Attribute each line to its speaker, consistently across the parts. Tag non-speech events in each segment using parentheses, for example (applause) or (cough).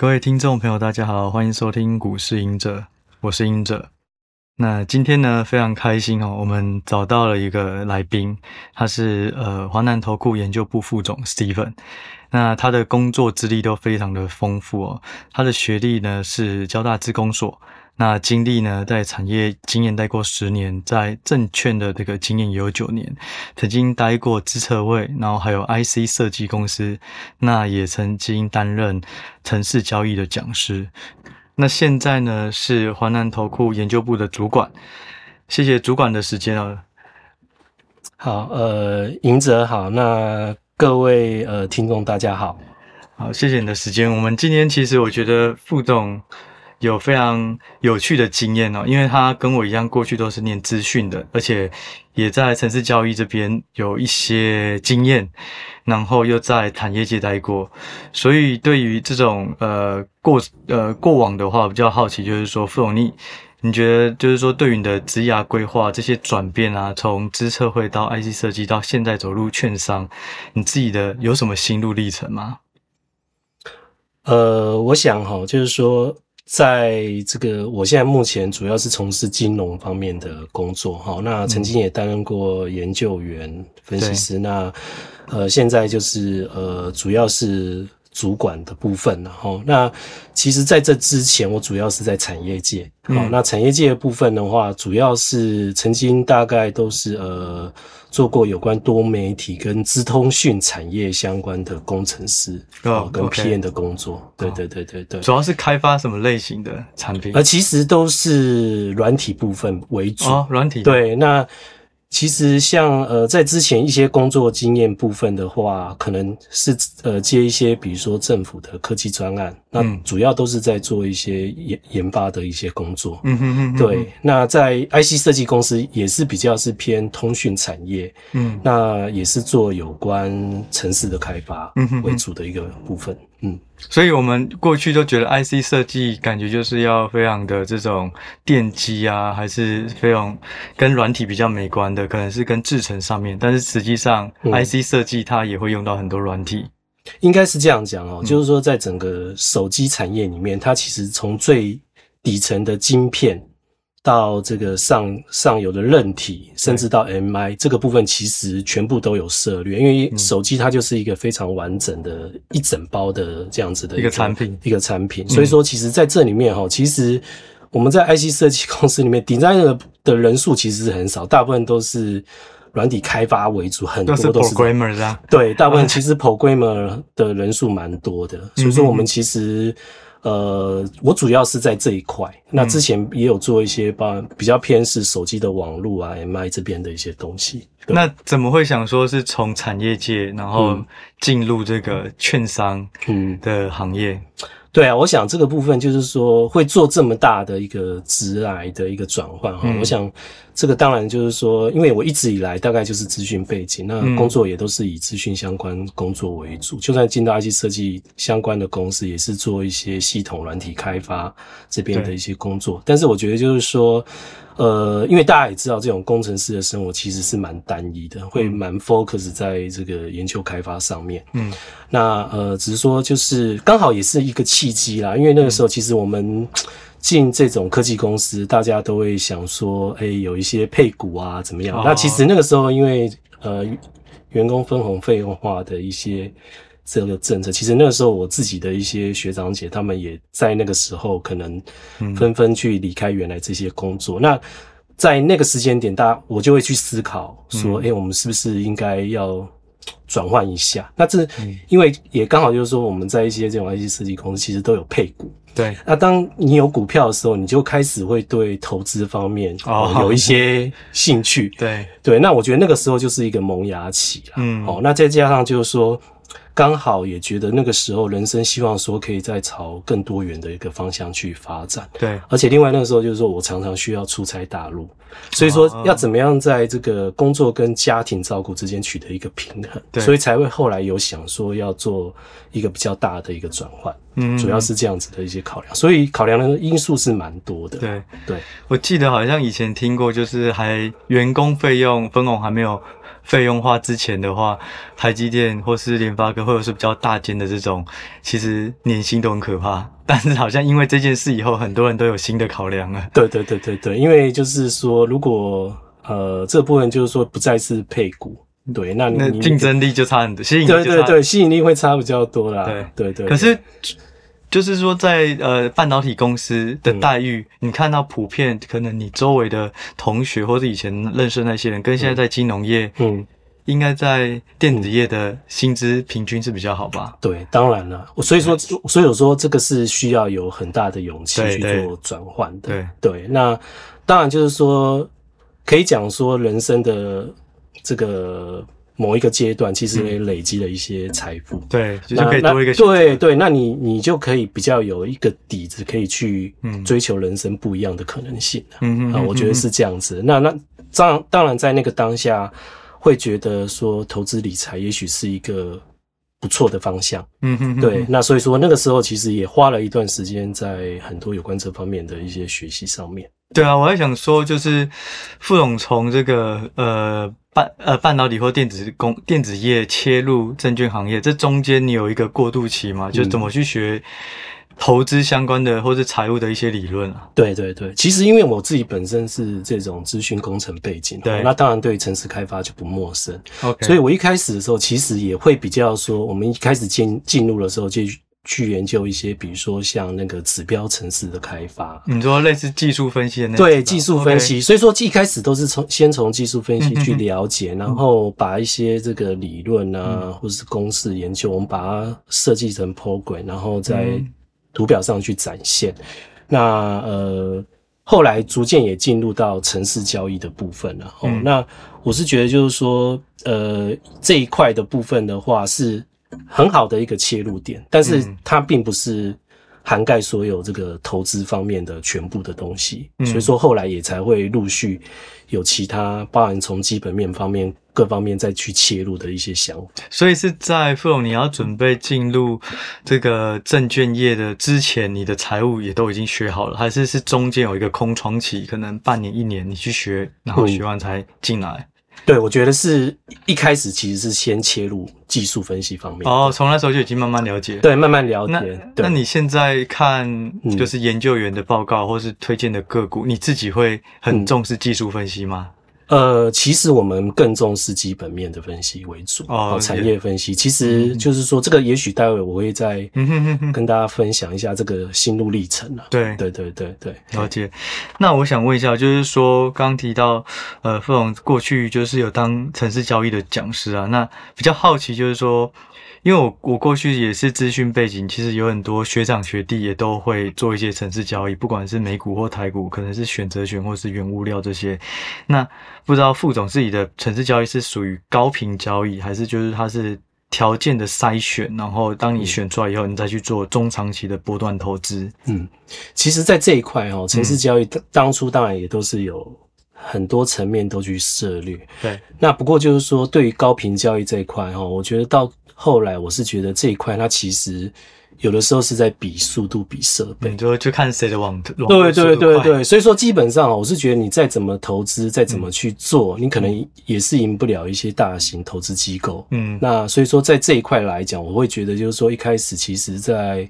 Speaker 1: 各位听众朋友，大家好，欢迎收听股市赢者，我是赢者。那今天呢，非常开心哦，我们找到了一个来宾，他是呃华南投顾研究部副总 Steven。那他的工作资历都非常的丰富哦，他的学历呢是交大资工所。那经历呢，在产业经验待过十年，在证券的这个经验也有九年，曾经待过资策会，然后还有 IC 设计公司，那也曾经担任城市交易的讲师。那现在呢，是华南投顾研究部的主管。谢谢主管的时间啊。
Speaker 2: 好，呃，隐者好，那各位呃听众大家好，
Speaker 1: 好，谢谢你的时间。我们今天其实我觉得副总。有非常有趣的经验哦，因为他跟我一样，过去都是念资讯的，而且也在城市交易这边有一些经验，然后又在产业界待过，所以对于这种呃过呃过往的话，比较好奇，就是说副总你你觉得就是说对于你的职涯规划这些转变啊，从资策会到 IC 设计到现在走入券商，你自己的有什么心路历程吗？
Speaker 2: 呃，我想哈，就是说。在这个，我现在目前主要是从事金融方面的工作，哈，那曾经也担任过研究员、分析师，那呃，现在就是呃，主要是主管的部分然后。那其实在这之前，我主要是在产业界，好，那产业界的部分的话，主要是曾经大概都是呃。做过有关多媒体跟资通讯产业相关的工程师哦，跟 PM 的工作，对、oh, 对对对对，
Speaker 1: 主要是开发什么类型的产品？
Speaker 2: 呃，其实都是软体部分为主
Speaker 1: 哦，软体
Speaker 2: 对那。其实像呃，在之前一些工作经验部分的话，可能是呃接一些比如说政府的科技专案，那主要都是在做一些研研发的一些工作。嗯哼哼。对，那在 IC 设计公司也是比较是偏通讯产业，嗯，那也是做有关城市的开发为主的一个部分。嗯，
Speaker 1: 所以我们过去都觉得 IC 设计感觉就是要非常的这种电机啊，还是非常跟软体比较美观的，可能是跟制程上面。但是实际上，IC 设计它也会用到很多软体。
Speaker 2: 嗯，应该是这样讲哦，就是说在整个手机产业里面，它其实从最底层的晶片。到这个上上游的韧体，甚至到 MI 这个部分，其实全部都有涉略。因为手机它就是一个非常完整的一整包的这样子的一个产品，一个产品。所以说，其实在这里面哈，其实我们在 IC 设计公司里面，designer 的人数其实是很少，大部分都是软体开发为主，很多都是
Speaker 1: programmer 啊。
Speaker 2: 对，大部分其实 programmer 的人数蛮多的。所以说，我们其实。呃，我主要是在这一块。那之前也有做一些帮比较偏是手机的网络啊，MI 这边的一些东西。
Speaker 1: 那怎么会想说是从产业界，然后进入这个券商嗯的行业？嗯
Speaker 2: 对啊，我想这个部分就是说会做这么大的一个直来的一个转换哈。我想这个当然就是说，因为我一直以来大概就是资讯背景，那工作也都是以资讯相关工作为主。就算进到 IC 设计相关的公司，也是做一些系统软体开发这边的一些工作。但是我觉得就是说。呃，因为大家也知道，这种工程师的生活其实是蛮单一的，会蛮 focus 在这个研究开发上面。嗯，那呃，只是说就是刚好也是一个契机啦，因为那个时候其实我们进这种科技公司，大家都会想说，哎，有一些配股啊，怎么样？那其实那个时候因为呃，员工分红费用化的一些。这个政策，其实那个时候我自己的一些学长姐，他们也在那个时候可能纷纷去离开原来这些工作。嗯、那在那个时间点，大家我就会去思考说，哎、嗯欸，我们是不是应该要转换一下？那这因为也刚好就是说，我们在一些这种 IT 设计公司，其实都有配股。
Speaker 1: 对。
Speaker 2: 那当你有股票的时候，你就开始会对投资方面哦有一些兴趣。(laughs)
Speaker 1: 对
Speaker 2: 对。那我觉得那个时候就是一个萌芽期啦。嗯。好，那再加上就是说。刚好也觉得那个时候人生希望说可以再朝更多元的一个方向去发展。
Speaker 1: 对，
Speaker 2: 而且另外那个时候就是说我常常需要出差大陆，所以说要怎么样在这个工作跟家庭照顾之间取得一个平衡。对，所以才会后来有想说要做一个比较大的一个转换。嗯，主要是这样子的一些考量，所以考量的因素是蛮多的。
Speaker 1: 对
Speaker 2: 对，
Speaker 1: 我记得好像以前听过，就是还员工费用分红还没有。费用化之前的话，台积电或是联发科，或者是比较大间的这种，其实年薪都很可怕。但是好像因为这件事以后，很多人都有新的考量 (laughs) 了。
Speaker 2: 对对对对对，因为就是说，如果呃这部分就是说不再是配股，对，那你那
Speaker 1: 竞争力就差很多，吸引力
Speaker 2: 对对对，吸引力会差比较多啦。
Speaker 1: 对
Speaker 2: 对对，
Speaker 1: 可是。就是说在，在呃半导体公司的待遇，嗯，你看到普遍可能你周围的同学或者以前认识的那些人，跟现在在金融业，嗯，应该在电子业的薪资平均是比较好吧？
Speaker 2: 对，当然了，所以说，所以我说这个是需要有很大的勇气去做转换的。对对，对，那当然就是说，可以讲说人生的这个。某一个阶段，其实也累积了一些财富，
Speaker 1: 嗯，对，就是可以多一个
Speaker 2: 对对，那你你就可以比较有一个底子，可以去追求人生不一样的可能性嗯嗯啊，我觉得是这样子。那那当当然在那个当下，会觉得说投资理财也许是一个不错的方向。嗯哼，对。那所以说那个时候其实也花了一段时间在很多有关这方面的一些学习上面。
Speaker 1: 对啊，我还想说，就是傅总从这个呃。半呃半导体或电子工电子业切入证券行业，这中间你有一个过渡期吗？就怎么去学投资相关的或是财务的一些理论啊？
Speaker 2: 对对对，其实因为我自己本身是这种资讯工程背景，对，那当然对城市开发就不陌生。OK，所以我一开始的时候其实也会比较说，我们一开始进进入的时候就。去研究一些，比如说像那个指标城市的开发，
Speaker 1: 你说类似技术分析的那？
Speaker 2: 对，技术分析。所以说一开始都是从先从技术分析去了解，嗯、然后把一些这个理论啊，嗯、或者是公式研究，我们把它设计成 program，然后在图表上去展现。嗯、那呃，后来逐渐也进入到城市交易的部分了。那我是觉得就是说，呃，这一块的部分的话是。很好的一个切入点，但是它并不是涵盖所有这个投资方面的全部的东西，嗯，所以说后来也才会陆续有其他，包含从基本面方面各方面再去切入的一些想法。
Speaker 1: 所以是在副总你要准备进入这个证券业的之前，你的财务也都已经学好了，还是是中间有一个空窗期，可能半年一年你去学，然后学完才进来？嗯
Speaker 2: 对，我觉得是一开始其实是先切入技术分析方面。
Speaker 1: 哦，从那时候就已经慢慢了解。
Speaker 2: 对，慢慢了解。
Speaker 1: 那你现在看，就是研究员的报告或是推荐的个股，嗯，你自己会很重视技术分析吗？嗯
Speaker 2: 呃，其实我们更重视基本面的分析为主哦，产业分析。其实就是说，这个也许待会我会再跟大家分享一下这个心路历程了。对对对对对，
Speaker 1: 了解。那我想问一下，就是说刚提到呃，傅总过去就是有当城市交易的讲师啊，那比较好奇就是说。因为我我过去也是资讯背景，其实有很多学长学弟也都会做一些城市交易，不管是美股或台股，可能是选择权或是原物料这些。那不知道副总自己的城市交易是属于高频交易，还是就是它是条件的筛选，然后当你选出来以后，你再去做中长期的波段投资？
Speaker 2: 嗯，其实，在这一块哦，城市交易当初当然也都是有很多层面都去涉猎。对，那不过就是说，对于高频交易这一块哈，我觉得到后来我是觉得这一块，它其实有的时候是在比速度、比设备，
Speaker 1: 就去看谁的网。
Speaker 2: 对对对对，所以说基本上我是觉得你再怎么投资，再怎么去做，你可能也是赢不了一些大型投资机构。嗯，那所以说在这一块来讲，我会觉得就是说一开始其实在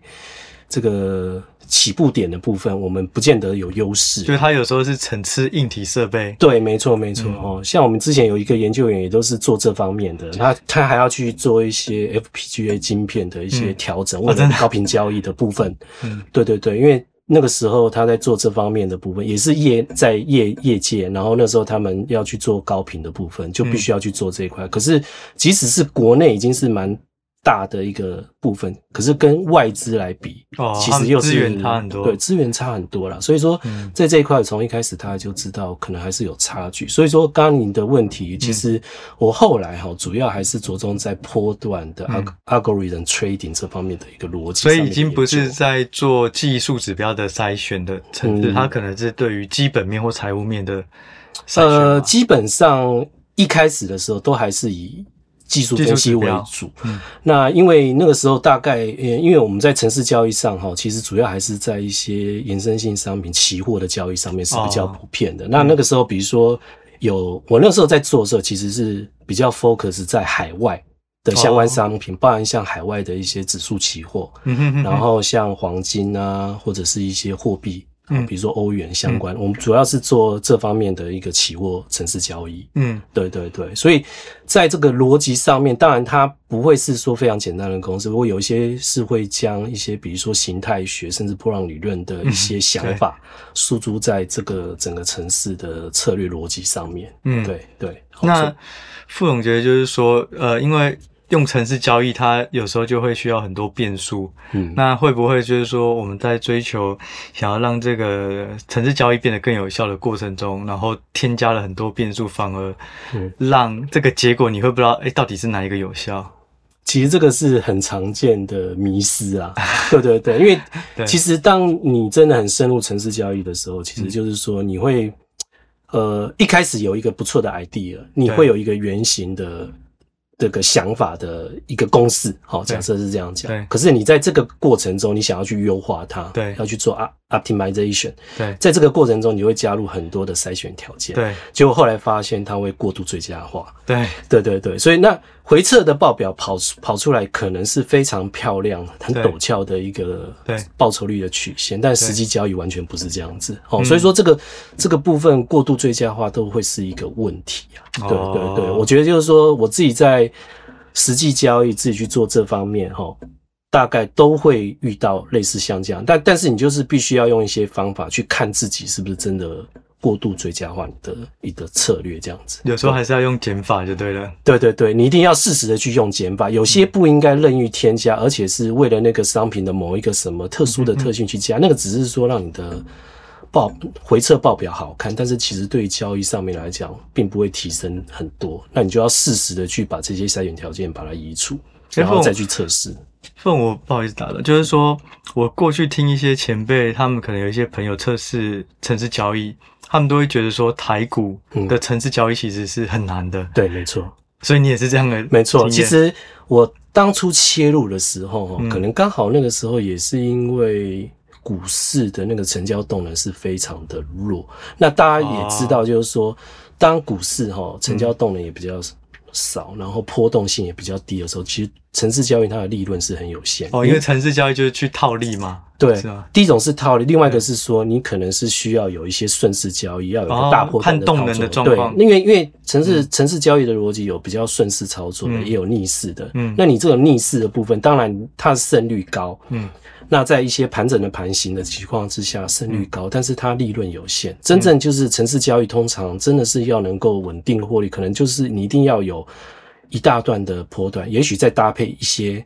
Speaker 2: 这个。起步点的部分，我们不见得有优势，
Speaker 1: 就是它有时候是层次硬体设备。
Speaker 2: 对，没错，没错哦、嗯。像我们之前有一个研究员，也都是做这方面的，他他还要去做一些 FPGA 晶片的一些调整，或、嗯、者高频交易的部分。嗯，(laughs) 对对对，因为那个时候他在做这方面的部分，也是业在业业界，然后那时候他们要去做高频的部分，就必须要去做这一块、嗯。可是即使是国内已经是蛮。大的一个部分，可是跟外资来比，哦，其实又是
Speaker 1: 资源差很多，
Speaker 2: 对，资源差很多啦。所以说，在这一块从一开始他就知道，可能还是有差距。所以说，刚刚你的问题，其实我后来哈，主要还是着重在波段的 algorithm trading 这方面的一个逻辑。
Speaker 1: 所以已经不是在做技术指标的筛选的程度，它可能是对于基本面或财务面的筛选。
Speaker 2: 呃，基本上一开始的时候都还是以。技术分析为主，嗯，那因为那个时候大概，呃，因为我们在城市交易上哈，其实主要还是在一些延伸性商品、期货的交易上面是比较普遍的。哦、那那个时候，比如说有我那时候在做的时候，其实是比较 focus 在海外的相关商品，包含像海外的一些指数期货，然后像黄金啊，或者是一些货币。嗯，比如说欧元相关，嗯、我们主要是做这方面的一个期货城市交易。嗯，对对对，所以在这个逻辑上面，当然它不会是说非常简单的公式，不过有一些是会将一些比如说形态学甚至波浪理论的一些想法输诸在这个整个城市的策略逻辑上面。嗯，对对。
Speaker 1: 那傅总觉得就是说，呃，因为。用城市交易，它有时候就会需要很多变数。嗯，那会不会就是说，我们在追求想要让这个城市交易变得更有效的过程中，然后添加了很多变数，反而让这个结果你会不知道，哎、欸，到底是哪一个有效？
Speaker 2: 其实这个是很常见的迷失啊。(laughs) 对对对，因为其实当你真的很深入城市交易的时候，其实就是说你会呃一开始有一个不错的 idea，你会有一个原型的。这个想法的一个公式，好，假设是这样讲。对。可是你在这个过程中，你想要去优化它，对，要去做 optimization，对，在这个过程中，你会加入很多的筛选条件，对。结果后来发现它会过度最佳化，对，对对对。所以那回测的报表跑出跑出来，可能是非常漂亮、很陡峭的一个对报酬率的曲线，但实际交易完全不是这样子。哦，所以说这个这个部分过度最佳化都会是一个问题啊。对对对，我觉得就是说我自己在。实际交易自己去做这方面齁，大概都会遇到类似像这样，但但是你就是必须要用一些方法去看自己是不是真的过度追加化你的一个策略这样子。
Speaker 1: 有时候还是要用减法就对了。
Speaker 2: 对对对，你一定要适时的去用减法，有些不应该任意添加，而且是为了那个商品的某一个什么特殊的特性去加，那个只是说让你的。报回测报表好看，但是其实对于交易上面来讲，并不会提升很多。那你就要适时的去把这些筛选条件把它移除，然后再去测试。
Speaker 1: 凤我不好意思打断，就是说我过去听一些前辈，他们可能有一些朋友测试城市交易，他们都会觉得说台股的城市交易其实是很难的。嗯、对，没错。所以你也是这样的？
Speaker 2: 没错。其实我当初切入的时候，可能刚好那个时候也是因为。股市的那个成交动能是非常的弱，那大家也知道，就是说，当股市哈成交动能也比较少，然后波动性也比较低的时候，其实城市交易它的利润是很有限。
Speaker 1: 哦，因为城市交易就是去套利嘛。
Speaker 2: 对？第一种是套利，另外一个是说，你可能是需要有一些顺势交易，要有一个大波段的对，因为因为城市城市交易的逻辑有比较顺势操作的，嗯、也有逆势的。嗯，那你这种逆势的部分，当然它的胜率高。嗯。那在一些盘整的盘形的情况之下，胜率高，但是它利润有限。真正就是城市交易，通常真的是要能够稳定获利，可能就是你一定要有一大段的波段，也许再搭配一些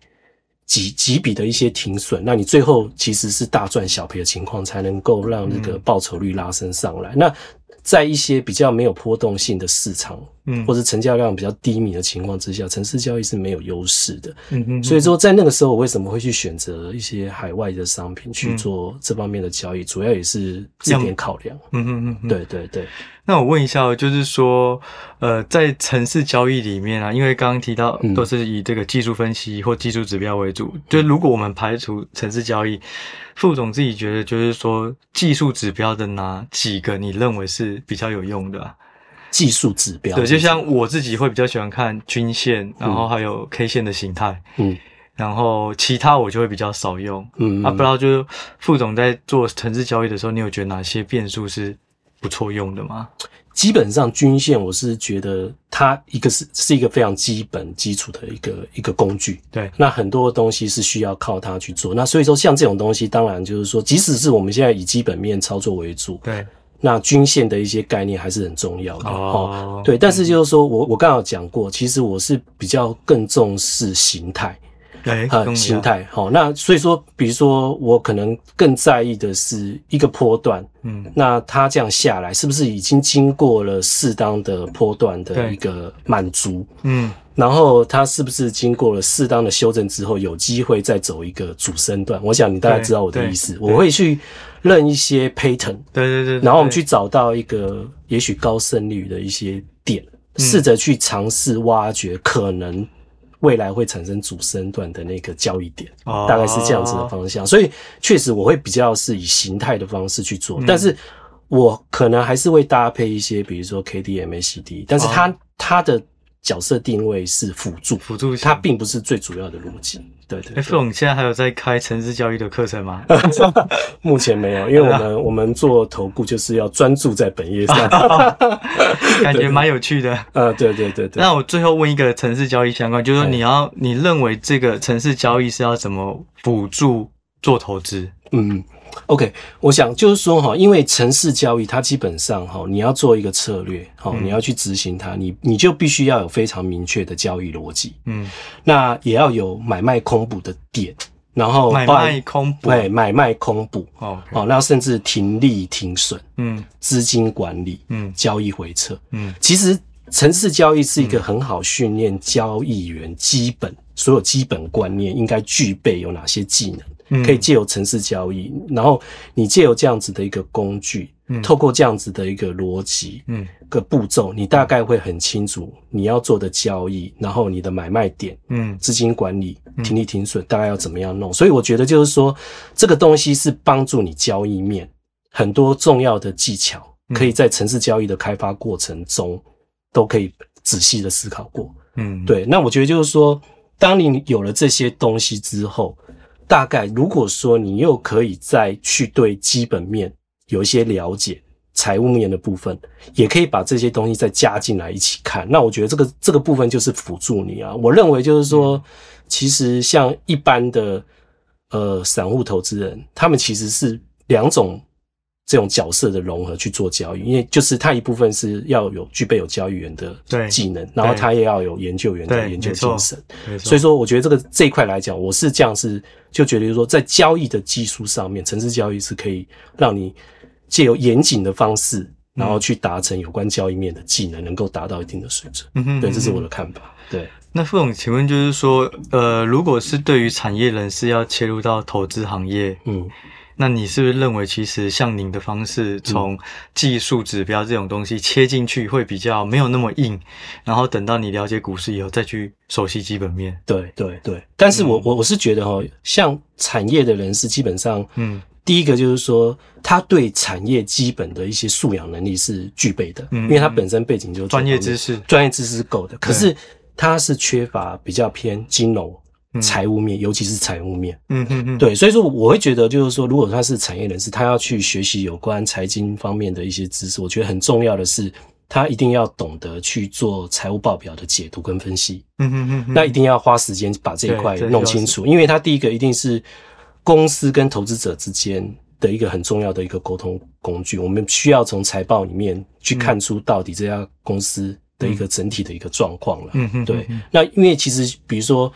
Speaker 2: 几几笔的一些停损，那你最后其实是大赚小赔的情况，才能够让那个报酬率拉升上来。那在一些比较没有波动性的市场，嗯，或者成交量比较低迷的情况之下，城市交易是没有优势的。嗯嗯，所以说在那个时候，我为什么会去选择一些海外的商品去做这方面的交易，嗯、主要也是这点考量。嗯嗯嗯，对对对。
Speaker 1: 那我问一下，就是说，呃，在城市交易里面啊，因为刚刚提到都是以这个技术分析或技术指标为主，嗯、就如果我们排除城市交易。副总自己觉得，就是说技术指标的哪几个你认为是比较有用的啊？
Speaker 2: 技术指标，
Speaker 1: 对，就像我自己会比较喜欢看均线，然后还有 K 线的形态，嗯，然后其他我就会比较少用，嗯，啊，不知道就是副总在做城市交易的时候，你有觉得哪些变数是不错用的吗？
Speaker 2: 基本上均线，我是觉得它一个是是一个非常基本基础的一个一个工具。对，那很多东西是需要靠它去做。那所以说，像这种东西，当然就是说，即使是我们现在以基本面操作为主，对，那均线的一些概念还是很重要的。哦，对，但是就是说我我刚好讲过，其实我是比较更重视形态。哎，呃，形态好，那所以说，比如说我可能更在意的是一个波段，嗯，那它这样下来是不是已经经过了适当的波段的一个满足，嗯，然后它是不是经过了适当的修正之后，有机会再走一个主升段？我想你大概知道我的意思，我会去认一些 pattern，对对对，然后我们去找到一个也许高胜率的一些点，试着去尝试挖掘可能。未来会产生主升段的那个交易点，大概是这样子的方向，所以确实我会比较是以形态的方式去做，但是我可能还是会搭配一些，比如说 K D M A C D，但是它、哦、它的角色定位是辅助，
Speaker 1: 辅助
Speaker 2: 它并不是最主要的逻辑。对对，对，
Speaker 1: 哎，副总现在还有在开城市交易的课程吗？(laughs)
Speaker 2: 目前没有，因为我们 (laughs) 我们做投顾就是要专注在本业上，(laughs)
Speaker 1: 感觉蛮有趣的。
Speaker 2: 呃，对对对对。
Speaker 1: 那我最后问一个城市交易相关，就是说你要你认为这个城市交易是要怎么辅助做投资？
Speaker 2: 嗯。OK，我想就是说哈，因为城市交易它基本上哈，你要做一个策略哈，你要去执行它，你你就必须要有非常明确的交易逻辑，嗯，那也要有买卖空补的点，然后
Speaker 1: 买卖空补，
Speaker 2: 对，买卖空补，哦，哦，那甚至停利停损，嗯，资金管理，嗯，交易回撤，嗯，其实城市交易是一个很好训练交易员基本所有基本观念应该具备有哪些技能。可以借由城市交易，然后你借由这样子的一个工具，嗯，透过这样子的一个逻辑，嗯，个步骤，你大概会很清楚你要做的交易，然后你的买卖点，嗯，资金管理、停利停损，大概要怎么样弄。所以我觉得就是说，这个东西是帮助你交易面很多重要的技巧，可以在城市交易的开发过程中都可以仔细的思考过。嗯，对。那我觉得就是说，当你有了这些东西之后。大概如果说你又可以再去对基本面有一些了解，财务面的部分也可以把这些东西再加进来一起看，那我觉得这个这个部分就是辅助你啊。我认为就是说，其实像一般的呃散户投资人，他们其实是两种。这种角色的融合去做交易，因为就是它一部分是要有具备有交易员的技能，然后他也要有研究员的研究精神。所以说，我觉得这个这一块来讲，我是这样是就觉得就是说，在交易的技术上面，城市交易是可以让你借由严谨的方式，然后去达成有关交易面的技能，能够达到一定的水准。嗯哼，对，这是我的看法。对，
Speaker 1: 那傅总，请问就是说，呃，如果是对于产业人士要切入到投资行业，嗯。那你是不是认为，其实像您的方式，从技术指标这种东西切进去，会比较没有那么硬，然后等到你了解股市以后，再去熟悉基本面？
Speaker 2: 对对对。但是我我我是觉得哈，像产业的人士，基本上，嗯，第一个就是说，他对产业基本的一些素养能力是具备的，嗯，因为他本身背景就
Speaker 1: 专业知识，
Speaker 2: 专业知识是够的。可是他是缺乏比较偏金融。财务面，尤其是财务面，嗯嗯嗯，对，所以说我会觉得，就是说，如果他是产业人士，他要去学习有关财经方面的一些知识，我觉得很重要的是，他一定要懂得去做财务报表的解读跟分析，嗯嗯嗯，那一定要花时间把这一块弄清楚，因为他第一个一定是公司跟投资者之间的一个很重要的一个沟通工具，我们需要从财报里面去看出到底这家公司的一个整体的一个状况了，嗯嗯，对，那因为其实比如说。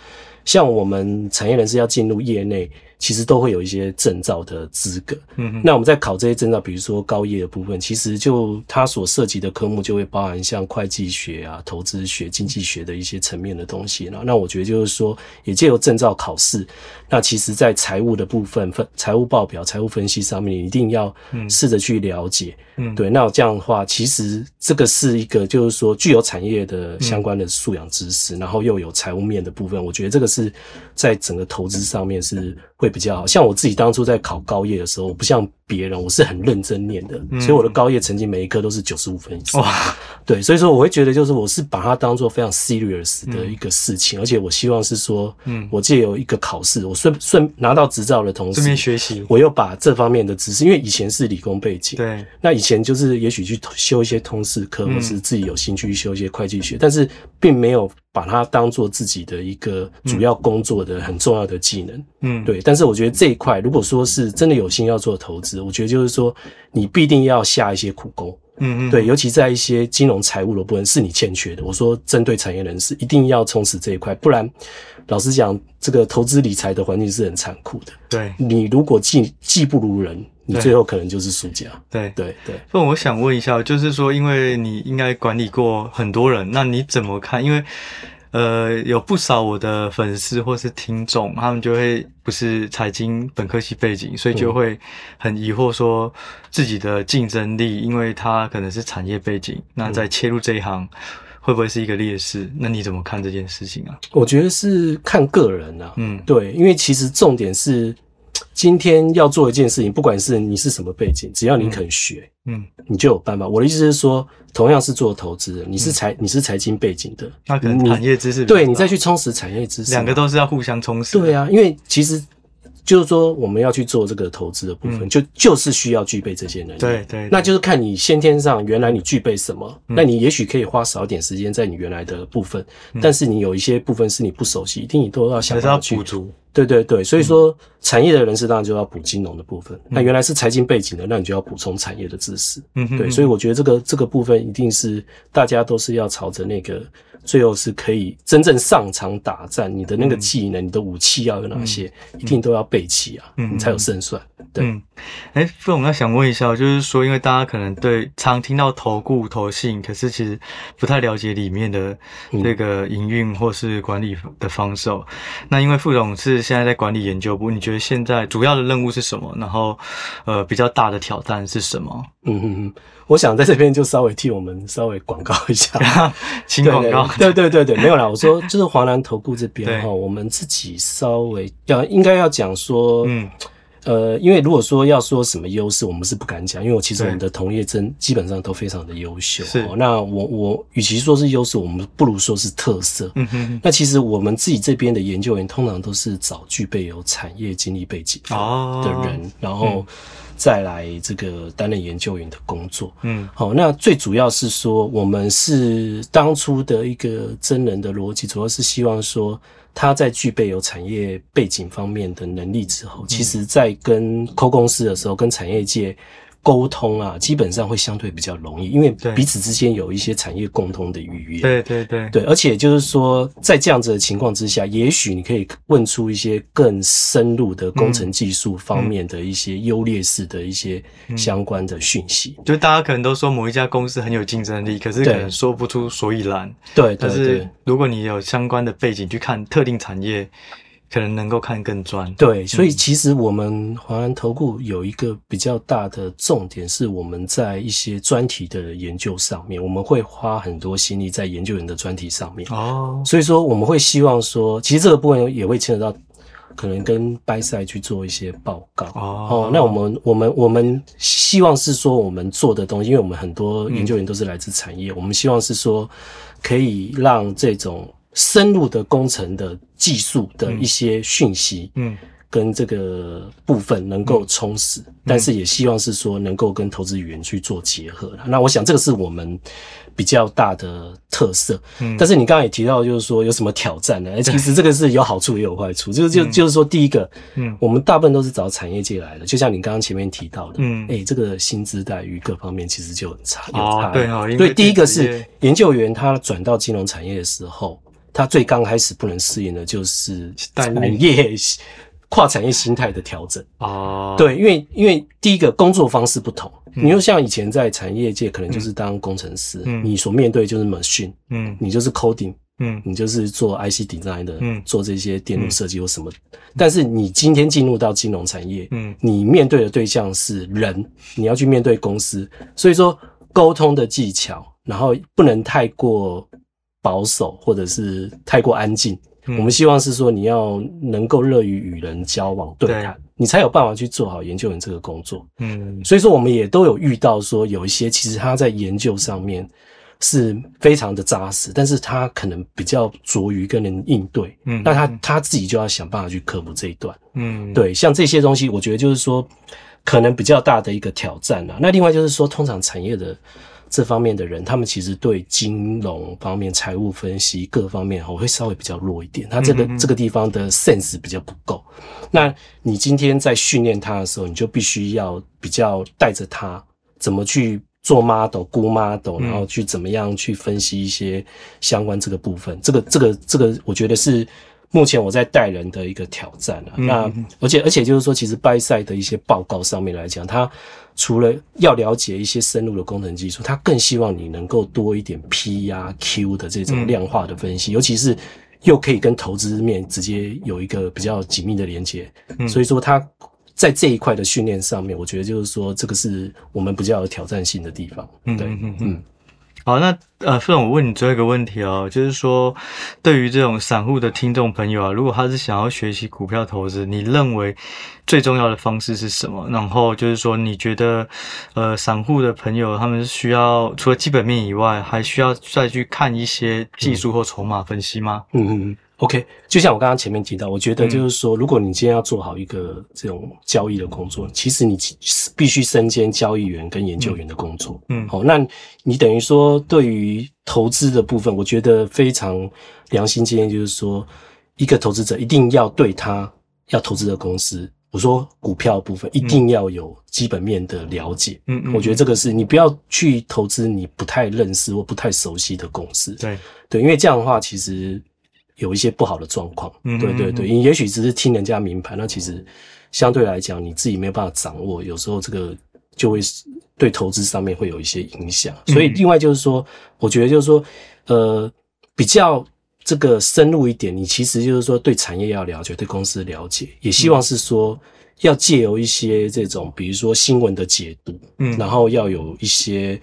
Speaker 2: 像我们产业人士要进入业内。其实都会有一些证照的资格，嗯，那我们在考这些证照，比如说高业的部分，其实就它所涉及的科目就会包含像会计学啊、投资学、经济学的一些层面的东西。那那我觉得就是说，也借由证照考试，那其实在财务的部分分财务报表、财务分析上面，你一定要试着去了解，嗯，对。那这样的话，其实这个是一个就是说具有产业的相关的素养知识，然后又有财务面的部分，我觉得这个是在整个投资上面是会。比较好，像我自己当初在考高业的时候，不像别人，我是很认真念的，嗯、所以我的高业成绩每一科都是九十五分以上。哇，对，所以说我会觉得，就是我是把它当做非常 serious 的一个事情，嗯、而且我希望是说，嗯，我借由一个考试，我顺顺拿到执照的同时，顺便学习，我又把这方面的知识，因为以前是理工背景，对，那以前就是也许去修一些通识课，或是自己有兴趣去修一些会计学，嗯、但是并没有。把它当做自己的一个主要工作的很重要的技能，嗯，对。但是我觉得这一块，如果说是真的有心要做投资，我觉得就是说你必定要下一些苦功，嗯嗯，对。尤其在一些金融财务的部分是你欠缺的。我说针对产业人士，一定要充实这一块，不然老实讲，这个投资理财的环境是很残酷的。对，你如果技技不如人，你最后可能就是输家。对对对。
Speaker 1: 那我想问一下，就是说，因为你应该管理过很多人，那你怎么看？因为呃，有不少我的粉丝或是听众，他们就会不是财经本科系背景，所以就会很疑惑说自己的竞争力，因为他可能是产业背景，那在切入这一行会不会是一个劣势？那你怎么看这件事情啊？
Speaker 2: 我觉得是看个人啊，嗯，对，因为其实重点是。今天要做一件事情，不管是你是什么背景，只要你肯学，嗯，你就有办法。我的意思是说，同样是做投资的，你是财、嗯、你是财经背景的，
Speaker 1: 那可能产业知识
Speaker 2: 对，你再去充实产业知识，
Speaker 1: 两个都是要互相充实。
Speaker 2: 对啊，因为其实。就是说，我们要去做这个投资的部分，嗯、就就是需要具备这些能力。
Speaker 1: 对对，对，
Speaker 2: 那就是看你先天上原来你具备什么，嗯、那你也许可以花少点时间在你原来的部分，嗯、但是你有一些部分是你不熟悉，一定你都要想办法去补足。对对对，所以说、嗯、产业的人士当然就要补金融的部分。嗯、那原来是财经背景的，那你就要补充产业的知识。对，所以我觉得这个这个部分一定是大家都是要朝着那个。最后是可以真正上场打战，你的那个技能、嗯、你的武器要有哪些，嗯、一定都要备齐啊，嗯、你才有胜算。对，
Speaker 1: 哎、嗯，傅总，那想问一下，就是说，因为大家可能对常听到投顾、投信，可是其实不太了解里面的这个营运或是管理的方式。嗯、那因为傅总是现在在管理研究部，你觉得现在主要的任务是什么？然后，呃，比较大的挑战是什么？
Speaker 2: 嗯嗯嗯，我想在这边就稍微替我们稍微广告一下，(laughs)
Speaker 1: 请广告。
Speaker 2: 对对对对，没有啦。我说就是华南投顾这边哈，我们自己稍微要应该要讲说，嗯，呃，因为如果说要说什么优势，我们是不敢讲，因为我其实我们的同业真基本上都非常的优秀。是，那我我与其说是优势，我们不如说是特色。嗯哼哼。那其实我们自己这边的研究员通常都是找具备有产业经历背景的人，哦、然后。嗯再来这个担任研究员的工作，嗯，好，那最主要是说，我们是当初的一个真人的逻辑，主要是希望说，他在具备有产业背景方面的能力之后，其实在跟 call 公司的时候，跟产业界。沟通啊，基本上会相对比较容易，因为彼此之间有一些产业共通的语言。
Speaker 1: 对对对
Speaker 2: 对，而且就是说，在这样子的情况之下，也许你可以问出一些更深入的工程技术方面的一些优劣势的一些相关的讯息。
Speaker 1: 就大家可能都说某一家公司很有竞争力，可是可能说不出所以然。
Speaker 2: 对，
Speaker 1: 但是如果你有相关的背景去看特定产业。可能能够看更专。
Speaker 2: 对，所以其实我们华南投顾有一个比较大的重点，是我们在一些专题的研究上面，我们会花很多心力在研究员的专题上面。哦，所以说我们会希望说，其实这个部分也会牵扯到，可能跟 buy side 去做一些报告。哦，哦，那我们我们我们希望是说，我们做的东西，因为我们很多研究员都是来自产业，嗯、我们希望是说，可以让这种。深入的工程的技术的一些讯息，嗯，跟这个部分能够充实，嗯、但是也希望是说能够跟投资语言去做结合。了、那我想这个是我们比较大的特色。嗯，但是你刚刚也提到，就是说有什么挑战呢？其实这个是有好处也有坏处。就就就是说，第一个，嗯，我们大部分都是找产业界来的，就像你刚刚前面提到的，嗯，哎、欸，这个薪资待遇各方面其实就很差，有差。
Speaker 1: 对哦，
Speaker 2: 对，第一个是研究员他转到金融产业的时候。他最刚开始不能适应的就是产业跨产业心态的调整啊，对，因为因为第一个工作方式不同，你就像以前在产业界可能就是当工程师，你所面对就是 machine，嗯，你就是 coding，嗯，你就是做 IC design 的，嗯，做这些电路设计或什么。但是你今天进入到金融产业，嗯，你面对的对象是人，你要去面对公司，所以说沟通的技巧，然后不能太过。保守或者是太过安静，嗯、我们希望是说你要能够乐于与人交往对谈，对你才有办法去做好研究员这个工作。嗯，所以说我们也都有遇到说有一些其实他在研究上面是非常的扎实，但是他可能比较拙于跟人应对。嗯，那他他自己就要想办法去克服这一段。嗯，对，像这些东西，我觉得就是说可能比较大的一个挑战啊。那另外就是说，通常产业的。这方面的人，他们其实对金融方面、财务分析各方面，我会稍微比较弱一点。他这个这个地方的 sense 比较不够。那你今天在训练他的时候，你就必须要比较带着他怎么去做 model、估 model，然后去怎么样去分析一些相关这个部分。这个、这个、这个，我觉得是目前我在带人的一个挑战啊。那而且而且就是说，其实 buy side 的一些报告上面来讲，他。除了要了解一些深入的工程技术，他更希望你能够多一点 P 啊 Q 的这种量化的分析，嗯、尤其是又可以跟投资面直接有一个比较紧密的连接。嗯、所以说他在这一块的训练上面，我觉得就是说这个是我们比较有挑战性的地方。对，嗯嗯嗯。
Speaker 1: 好，那呃，傅总，我问你最后一个问题哦，就是说，对于这种散户的听众朋友啊，如果他是想要学习股票投资，你认为最重要的方式是什么？然后就是说，你觉得呃，散户的朋友他们是需要除了基本面以外，还需要再去看一些技术或筹码分析吗？
Speaker 2: 嗯嗯嗯。OK，就像我刚刚前面提到，我觉得就是说，如果你今天要做好一个这种交易的工作，嗯、其实你必须身兼交易员跟研究员的工作。嗯，好，那你等于说对于投资的部分，我觉得非常良心建议，就是说，一个投资者一定要对他要投资的公司，我说股票部分一定要有基本面的了解。嗯嗯，我觉得这个是你不要去投资你不太认识或不太熟悉的公司。对对，因为这样的话，其实。有一些不好的状况，嗯，对对对，你也许只是听人家名牌，那其实相对来讲，你自己没有办法掌握，有时候这个就会对投资上面会有一些影响。所以，另外就是说，我觉得就是说，呃，比较这个深入一点，你其实就是说对产业要了解，对公司了解，也希望是说要借由一些这种，比如说新闻的解读，嗯，然后要有一些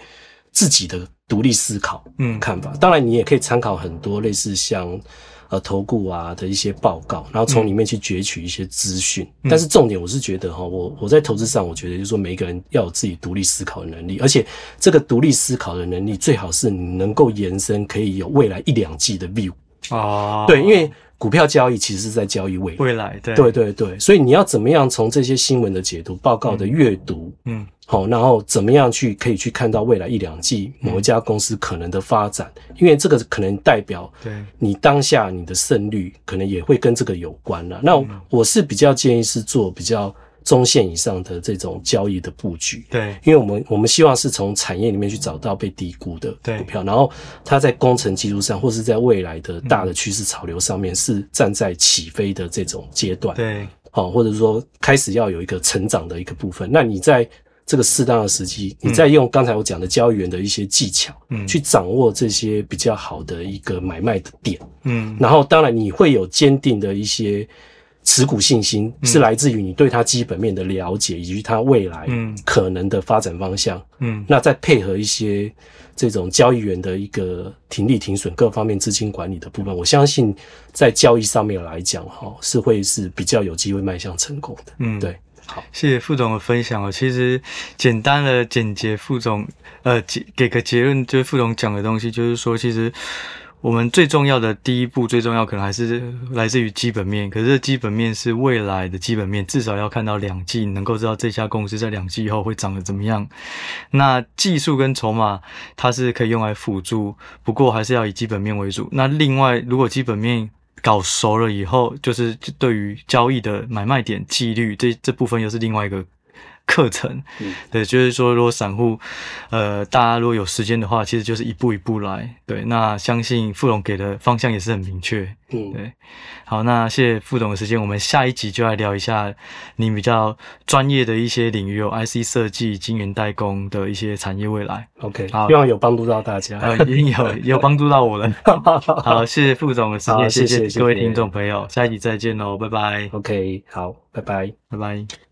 Speaker 2: 自己的独立思考，嗯，看法。当然，你也可以参考很多类似像。呃，投顾啊的一些报告，然后从里面去攫取一些资讯。嗯、但是重点，我是觉得哈，我我在投资上，我觉得就是说，每一个人要有自己独立思考的能力，而且这个独立思考的能力，最好是你能够延伸，可以有未来一两季的 view
Speaker 1: 哦。
Speaker 2: 对，因为。股票交易其实是在交易未来，
Speaker 1: 未来对
Speaker 2: 对对对，所以你要怎么样从这些新闻的解读、报告的阅读，嗯，好，然后怎么样去可以去看到未来一两季某一家公司可能的发展，嗯、因为这个可能代表对。你当下你的胜率可能也会跟这个有关了。那我是比较建议是做比较。中线以上的这种交易的布局，
Speaker 1: 对，
Speaker 2: 因为我们我们希望是从产业里面去找到被低估的股票，然后它在工程技术上，或是在未来的大的趋势潮流上面，是站在起飞的这种阶段，
Speaker 1: 对，
Speaker 2: 好，或者说开始要有一个成长的一个部分。那你在这个适当的时机，你再用刚才我讲的交易员的一些技巧，嗯，去掌握这些比较好的一个买卖的点，嗯，然后当然你会有坚定的一些。持股信心是来自于你对它基本面的了解，以及它未来可能的发展方向。嗯，那再配合一些这种交易员的一个停利停损各方面资金管理的部分，我相信在交易上面来讲，哈，是会是比较有机会迈向成功的。嗯，对，好，
Speaker 1: 谢谢副总的分享哦。其实简单的简洁，副总呃，给个结论，就是副总讲的东西，就是说其实。我们最重要的第一步，最重要可能还是来自于基本面。可是基本面是未来的基本面，至少要看到两季，能够知道这家公司在两季以后会涨得怎么样。那技术跟筹码它是可以用来辅助，不过还是要以基本面为主。那另外，如果基本面搞熟了以后，就是对于交易的买卖点、纪律这这部分又是另外一个。课程，对，就是说，如果散户，呃，大家如果有时间的话，其实就是一步一步来，对。那相信副总给的方向也是很明确，嗯，对。好，那谢谢副总的时间，我们下一集就来聊一下你比较专业的一些领域，有 IC 设计、晶圆代工的一些产业未来。
Speaker 2: OK，好，希望有帮助到大家，
Speaker 1: 呃，一定有 (laughs) 有帮助到我了。(laughs) 好，谢谢副总的时间，谢谢各位听众朋友，下一集再见喽，拜拜。
Speaker 2: OK，好，拜拜，
Speaker 1: 拜拜。